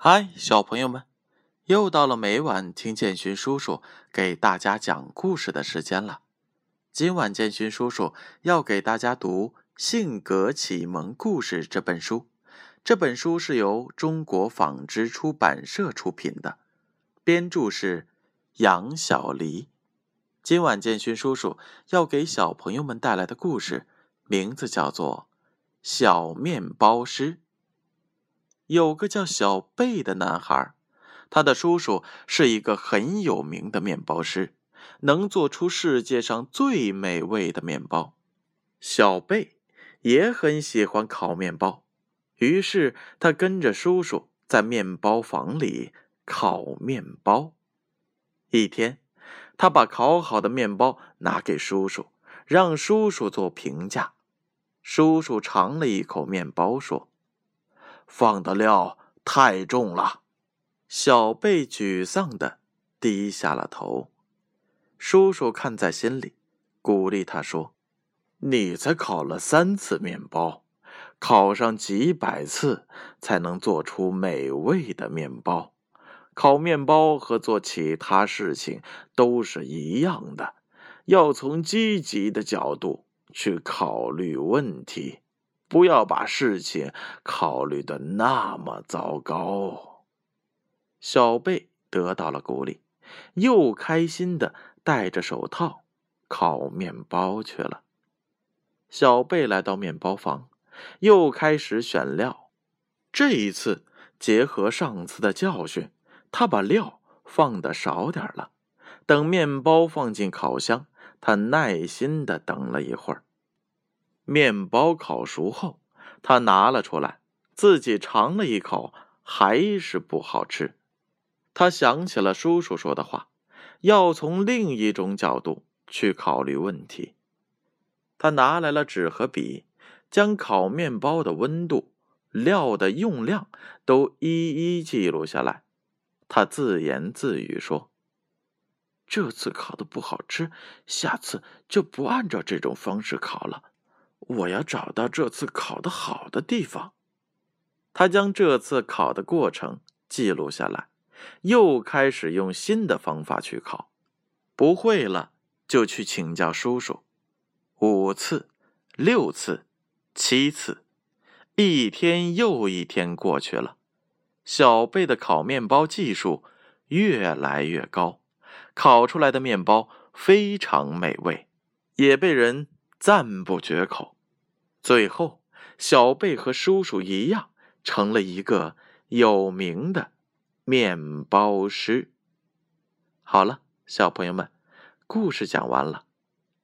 嗨，小朋友们，又到了每晚听建勋叔叔给大家讲故事的时间了。今晚建勋叔叔要给大家读《性格启蒙故事》这本书。这本书是由中国纺织出版社出品的，编著是杨小黎。今晚建勋叔叔要给小朋友们带来的故事，名字叫做《小面包师》。有个叫小贝的男孩，他的叔叔是一个很有名的面包师，能做出世界上最美味的面包。小贝也很喜欢烤面包，于是他跟着叔叔在面包房里烤面包。一天。他把烤好的面包拿给叔叔，让叔叔做评价。叔叔尝了一口面包，说：“放的料太重了。”小贝沮丧的低下了头。叔叔看在心里，鼓励他说：“你才烤了三次面包，烤上几百次才能做出美味的面包。”烤面包和做其他事情都是一样的，要从积极的角度去考虑问题，不要把事情考虑的那么糟糕。小贝得到了鼓励，又开心的戴着手套烤面包去了。小贝来到面包房，又开始选料。这一次，结合上次的教训。他把料放的少点了。等面包放进烤箱，他耐心的等了一会儿。面包烤熟后，他拿了出来，自己尝了一口，还是不好吃。他想起了叔叔说的话，要从另一种角度去考虑问题。他拿来了纸和笔，将烤面包的温度、料的用量都一一记录下来。他自言自语说：“这次烤的不好吃，下次就不按照这种方式烤了。我要找到这次考的好的地方。”他将这次考的过程记录下来，又开始用新的方法去考。不会了，就去请教叔叔。五次、六次、七次，一天又一天过去了。小贝的烤面包技术越来越高，烤出来的面包非常美味，也被人赞不绝口。最后，小贝和叔叔一样，成了一个有名的面包师。好了，小朋友们，故事讲完了。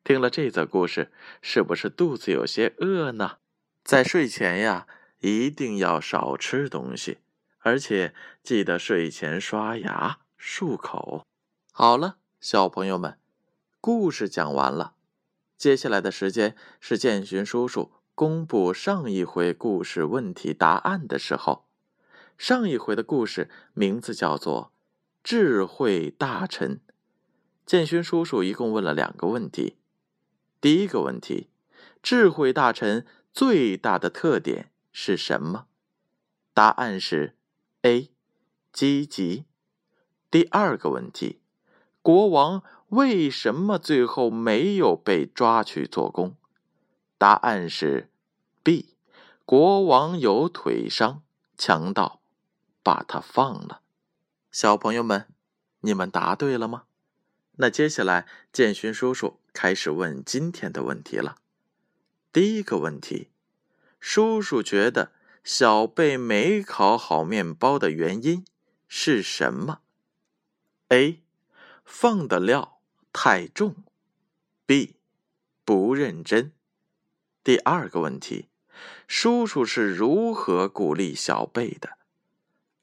听了这则故事，是不是肚子有些饿呢？在睡前呀，一定要少吃东西。而且记得睡前刷牙漱口。好了，小朋友们，故事讲完了。接下来的时间是建勋叔叔公布上一回故事问题答案的时候。上一回的故事名字叫做《智慧大臣》。建勋叔叔一共问了两个问题。第一个问题：智慧大臣最大的特点是什么？答案是。A，积极。第二个问题，国王为什么最后没有被抓去做工？答案是 B，国王有腿伤，强盗把他放了。小朋友们，你们答对了吗？那接下来建勋叔叔开始问今天的问题了。第一个问题，叔叔觉得。小贝没烤好面包的原因是什么？A. 放的料太重。B. 不认真。第二个问题，叔叔是如何鼓励小贝的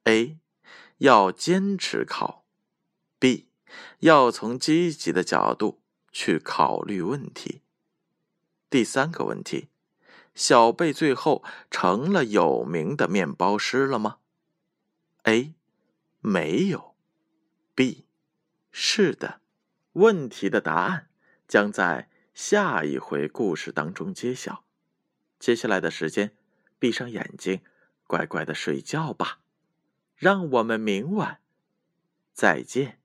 ？A. 要坚持考。B. 要从积极的角度去考虑问题。第三个问题。小贝最后成了有名的面包师了吗？A. 没有。B. 是的。问题的答案将在下一回故事当中揭晓。接下来的时间，闭上眼睛，乖乖的睡觉吧。让我们明晚再见。